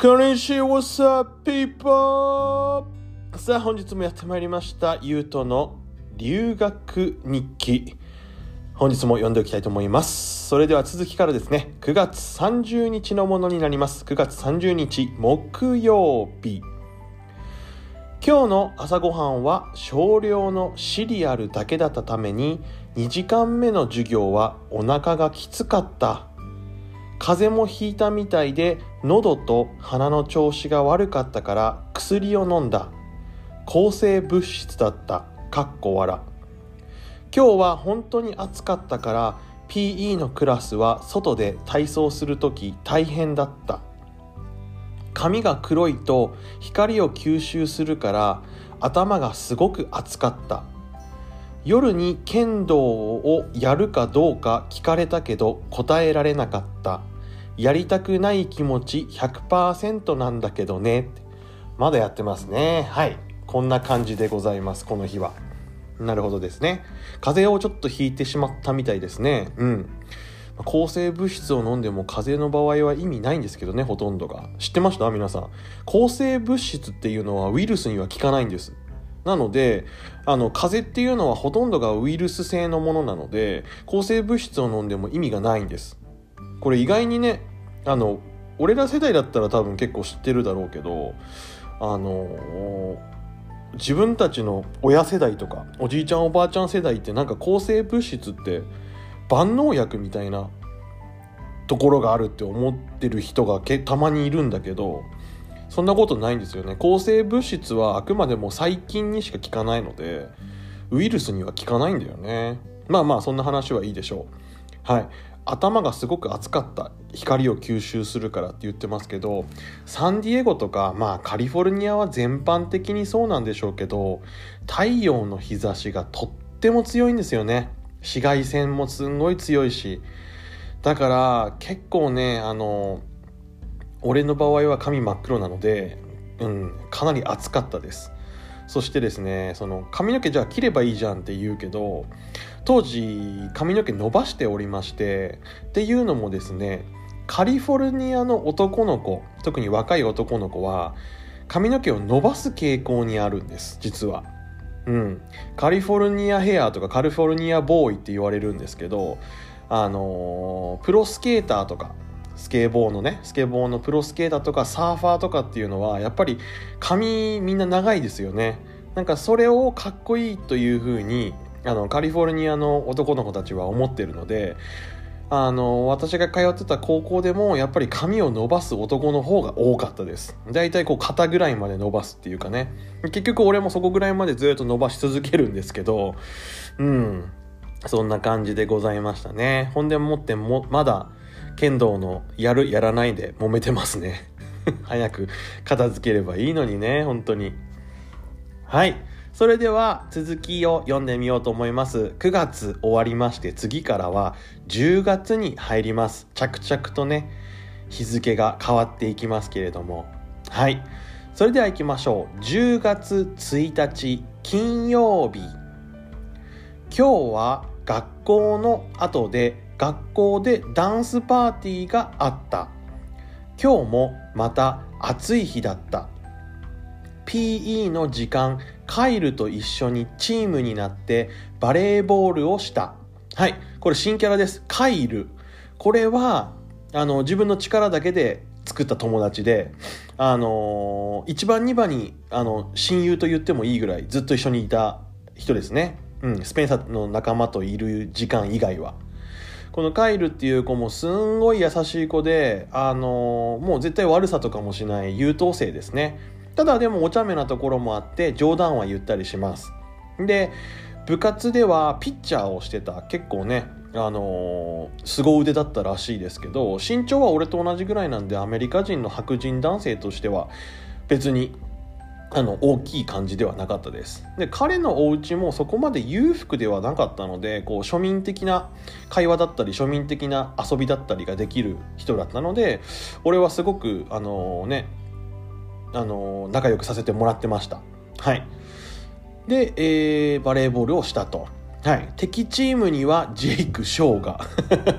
こんにちは、What's up, people? さあ、本日もやってまいりました、ゆうとの留学日記。本日も読んでおきたいと思います。それでは続きからですね、9月30日のものになります。9月30日木曜日。今日の朝ごはんは少量のシリアルだけだったために2時間目の授業はお腹がきつかった。風邪もひいたみたいで喉と鼻の調子が悪かったから薬を飲んだ。抗生物質だった。かっこ笑。今日は本当に暑かったから PE のクラスは外で体操する時大変だった。髪が黒いと光を吸収するから頭がすごく熱かった。夜に剣道をやるかどうか聞かれたけど答えられなかった。やりたくない気持ち100%なんだけどね。まだやってますね。はい。こんな感じでございますこの日は。なるほどですね。風邪をちょっとひいてしまったみたいですね。うん。抗生物質を飲んでも風邪の場合は意味ないんですけどねほとんどが。知ってました？皆さん。抗生物質っていうのはウイルスには効かないんです。なのであの風邪っていうのはほとんどがウイルス性のものなので抗生物質を飲んでも意味がないんです。これ意外にねあの俺ら世代だったら多分結構知ってるだろうけどあの自分たちの親世代とかおじいちゃんおばあちゃん世代ってなんか抗生物質って万能薬みたいなところがあるって思ってる人がけたまにいるんだけどそんなことないんですよね。抗生物質はあくまでも細菌にしか効かないのでウイルスには効かないんだよね。まあまあそんな話はいいでしょう。はい。頭がすごく熱かった光を吸収するからって言ってますけどサンディエゴとかまあカリフォルニアは全般的にそうなんでしょうけど太陽の日差しがとっても強いんですよね。紫外線もすんごい強いしだから結構ねあの俺の場合は髪真っ黒なので、うん、かなり暑かったですそしてですねその髪の毛じゃあ切ればいいじゃんって言うけど当時髪の毛伸ばしておりましてっていうのもですねカリフォルニアの男の子特に若い男の子は髪の毛を伸ばす傾向にあるんです実は。うん、カリフォルニアヘアとかカリフォルニアボーイって言われるんですけどあのー、プロスケーターとかスケボーのねスケボーのプロスケーターとかサーファーとかっていうのはやっぱり髪みんな長いですよね。なんかそれをかっこいいというふうにあのカリフォルニアの男の子たちは思ってるのであの私が通ってた高校でもやっぱり髪を伸ばす男の方が多かったです。だいたいこう肩ぐらいまで伸ばすっていうかね。結局俺もそこぐらいまでずっと伸ばし続けるんですけどうん。そんな感じでございましたね。ほんでもってもまだ剣道のやるやらないで揉めてますね。早く片付ければいいのにね本当に。はい。それでは続きを読んでみようと思います。9月終わりまして次からは10月に入ります。着々とね日付が変わっていきますけれども。はい。それでは行きましょう。10月1日金曜日。今日は学校の後で学校でダンスパーティーがあった。今日もまた暑い日だった。PE の時間カイルと一緒にチームになってバレーボールをした。はい。これ新キャラです。カイル。これはあの自分の力だけで作った友達であの1番2番にあの親友と言ってもいいぐらいずっと一緒にいた人ですね、うん、スペンサーの仲間といる時間以外は。このカイルっていう子もすんごい優しい子で、あのー、もう絶対悪さとかもしない優等生ですね。ただでもお茶目なところもあって冗談は言ったりします。で、部活ではピッチャーをしてた結構ね、あのー、凄腕だったらしいですけど身長は俺と同じぐらいなんでアメリカ人の白人男性としては別にあの大きい感じではなかったですで彼のお家もそこまで裕福ではなかったのでこう庶民的な会話だったり庶民的な遊びだったりができる人だったので俺はすごくあのねあの仲良くさせてもらってました。はい。で、えー、バレーボールをしたと。はい、敵チームにはジェイク・ショーが。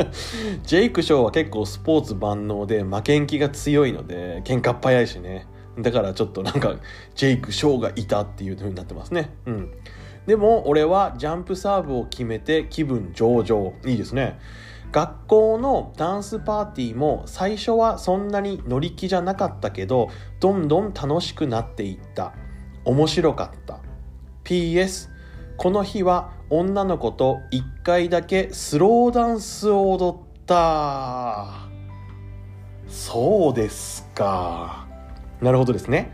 ジェイク・ショーは結構スポーツ万能で負けん気が強いので喧嘩っ早いしね。だからちょっとなんかジェイク・ショーがいたっていう風になってますね。うん。でも俺はジャンプサーブを決めて気分上々。いいですね学校のダンスパーティーも最初はそんなに乗り気じゃなかったけどどんどん楽しくなっていった。面白かった。PS この日は女の子と1回だけスローダンスを踊った。そうですか。なるほどですね。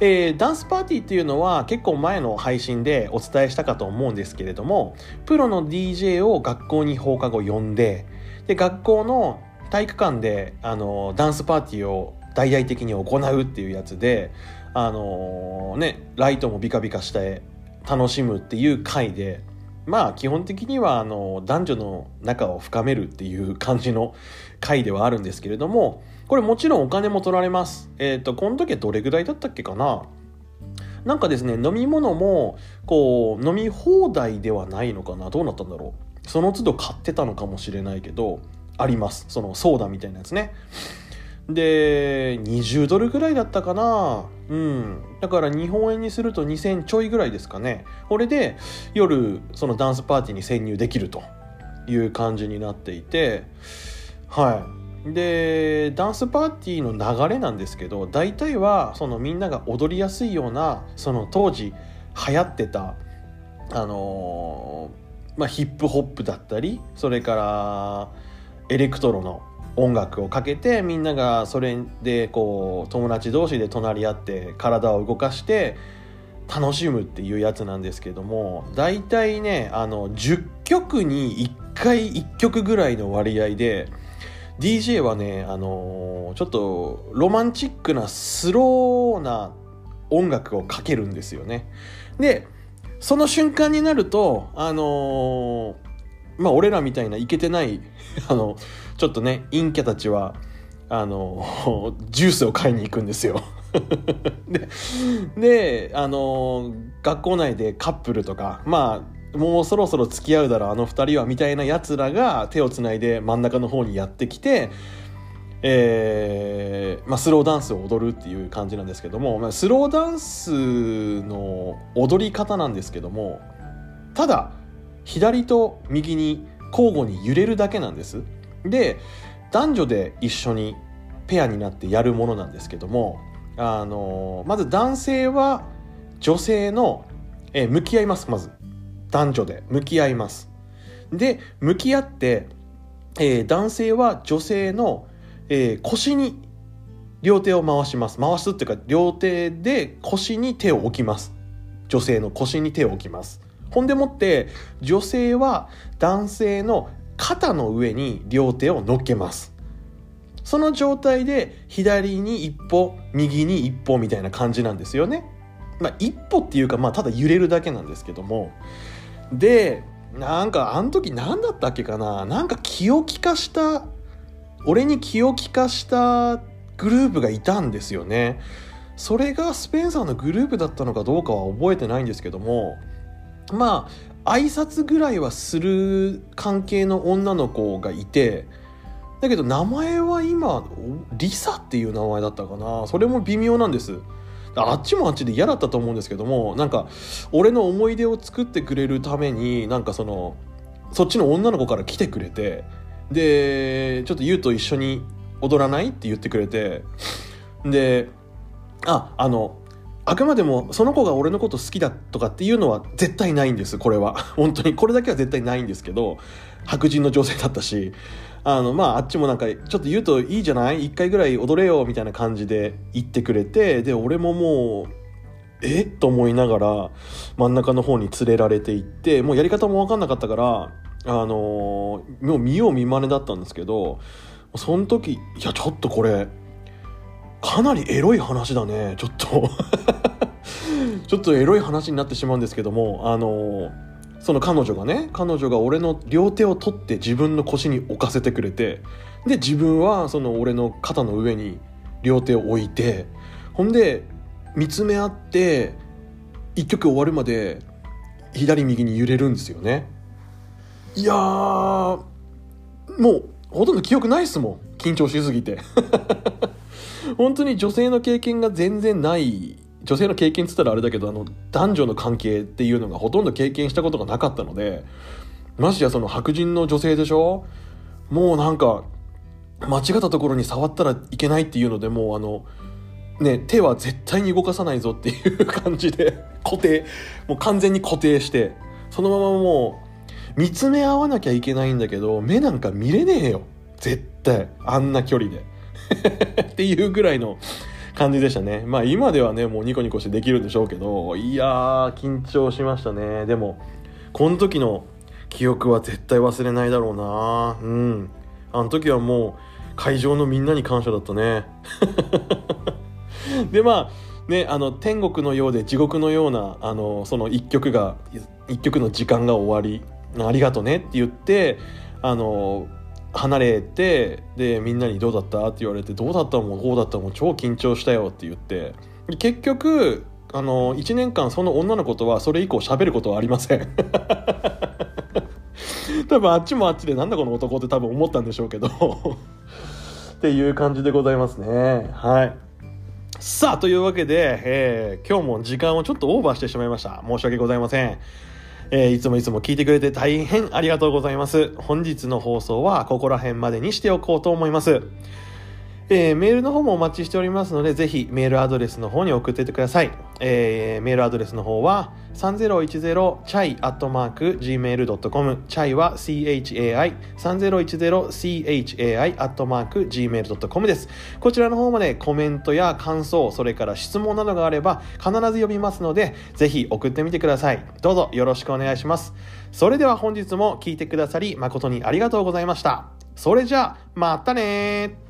えー、ダンスパーティーっていうのは結構前の配信でお伝えしたかと思うんですけれどもプロの DJ を学校に放課後呼んでで学校の体育館であのダンスパーティーを大々的に行うっていうやつであのー、ねライトもビカビカして楽しむっていう回でまあ基本的にはあの男女の仲を深めるっていう感じの回ではあるんですけれどもこれもちろんお金も取られます。えっ、ー、と、この時はどれぐらいだったっけかな？なんかですね、飲み物も、こう、飲み放題ではないのかな？どうなったんだろう？その都度買ってたのかもしれないけど、あります。そのソーダみたいなやつね。で、20ドルぐらいだったかなうん。だから日本円にすると2000ちょいぐらいですかね。これで夜、そのダンスパーティーに潜入できるという感じになっていて、はい。でダンスパーティーの流れなんですけど大体はそのみんなが踊りやすいようなその当時流行ってたあのー、まあ、ヒップホップだったりそれからエレクトロの音楽をかけてみんながそれでこう友達同士で隣り合って体を動かして楽しむっていうやつなんですけども大体ねあの10曲に1回1曲ぐらいの割合で DJ はね、あの、ちょっとロマンチックなスローな音楽をかけるんですよね。で、その瞬間になると、あのー、まあ俺らみたいなイケてない あの、ちょっとね、陰キャたちは、あの、ジュースを買いに行くんですよ で。で、あの、学校内でカップルとか、まあ、もうそろそろ付き合うだろうあの二人はみたいなやつらが手をつないで真ん中の方にやってきて、えーまあ、スローダンスを踊るっていう感じなんですけども、まあ、スローダンスの踊り方なんですけどもただ左と右に交互に揺れるだけなんですで男女で一緒にペアになってやるものなんですけどもあのまず男性は女性の、え、向き合いますまず男女で向き合います。で、向き合って、えー、男性は女性の、えー、腰に両手を回します。回すっていうか、両手で腰に手を置きます。女性の腰に手を置きます。ほんでもって、女性は男性の肩の上に両手を乗っけます。その状態で左に一歩、右に一歩みたいな感じなんですよね。まあ一歩っていうか、まあただ揺れるだけなんですけども、でなんかあの時何だったっけかな？なんか気を利かした俺に気を利かしたグループがいたんですよねそれがスペンサーのグループだったのかどうかは覚えてないんですけどもまあ挨拶ぐらいはする関係の女の子がいてだけど名前は今リサっていう名前だったかな。それも微妙なんです。あっちもあっちで嫌だったと思うんですけどもなんか俺の思い出を作ってくれるためになんかそのそっちの女の子から来てくれてでちょっと優と一緒に踊らない？って言ってくれてでああのあくまでもその子が俺のこと好きだとかっていうのは絶対ないんです。これは。本当に。これだけは絶対ないんですけど白人の女性だったし。あのまああっちもなんかちょっと言うといいじゃない？一回ぐらい踊れよみたいな感じで言ってくれてで俺ももうえ？と思いながら真ん中の方に連れられていってもうやり方も分かんなかったからあのもう見よう見まねだったんですけどその時いやちょっとこれかなりエロい話だね。ちょっと。ちょっとエロい話になってしまうんですけどもあのその彼女がね彼女が俺の両手を取って自分の腰に置かせてくれてで自分はその俺の肩の上に両手を置いてほんで見つめ合って一曲終わるまで左右に揺れるんですよね。いやーもうほとんど記憶ないっすもん。緊張しすぎて 本当に女性の経験が全然ない。女性の経験っつったらあれだけどあの男女の関係っていうのがほとんど経験したことがなかったのでましてやその白人の女性でしょ？もうなんか間違ったところに触ったらいけないっていうのでもうあのね手は絶対に動かさないぞっていう感じで 固定もう完全に固定してそのままもう見つめ合わなきゃいけないんだけど目なんか見れねえよ絶対。あんな距離で。っていうぐらいの感じでしたね。まあ今ではね、もうニコニコしてできるんでしょうけど、いやー、緊張しましたね。でも、この時の記憶は絶対忘れないだろうなうん。あの時はもう、会場のみんなに感謝だったね。で、まあ、ね、あの、天国のようで地獄のような、あの、その一曲が、一曲の時間が終わり、ありがとねって言って、あの、離れてでみんなに「どうだった?」って言われて「どうだったもんこうだったもん超緊張したよ」って言って。結局あの1年間その女の子とはそれ以降喋ることはありません。多分あっちもあっちでなんだこの男って多分思ったんでしょうけど。っていう感じでございますね。はい。さあというわけで、えー、今日も時間をちょっとオーバーしてしまいました。申し訳ございません。えー、いつもいつも聞いてくれて大変ありがとうございます。本日の放送はここら辺までにしておこうと思います。えー、メールの方もお待ちしておりますので、ぜひメールアドレスの方に送っていってください。えー、メールアドレスの方は、3010chai.gmail.com chai は chai、3010chai.gmail.com です。こちらの方までコメントや感想、それから質問などがあれば必ず読みますので、ぜひ送ってみてください。どうぞよろしくお願いします。それでは本日も聞いてくださり誠にありがとうございました。それじゃあ、またね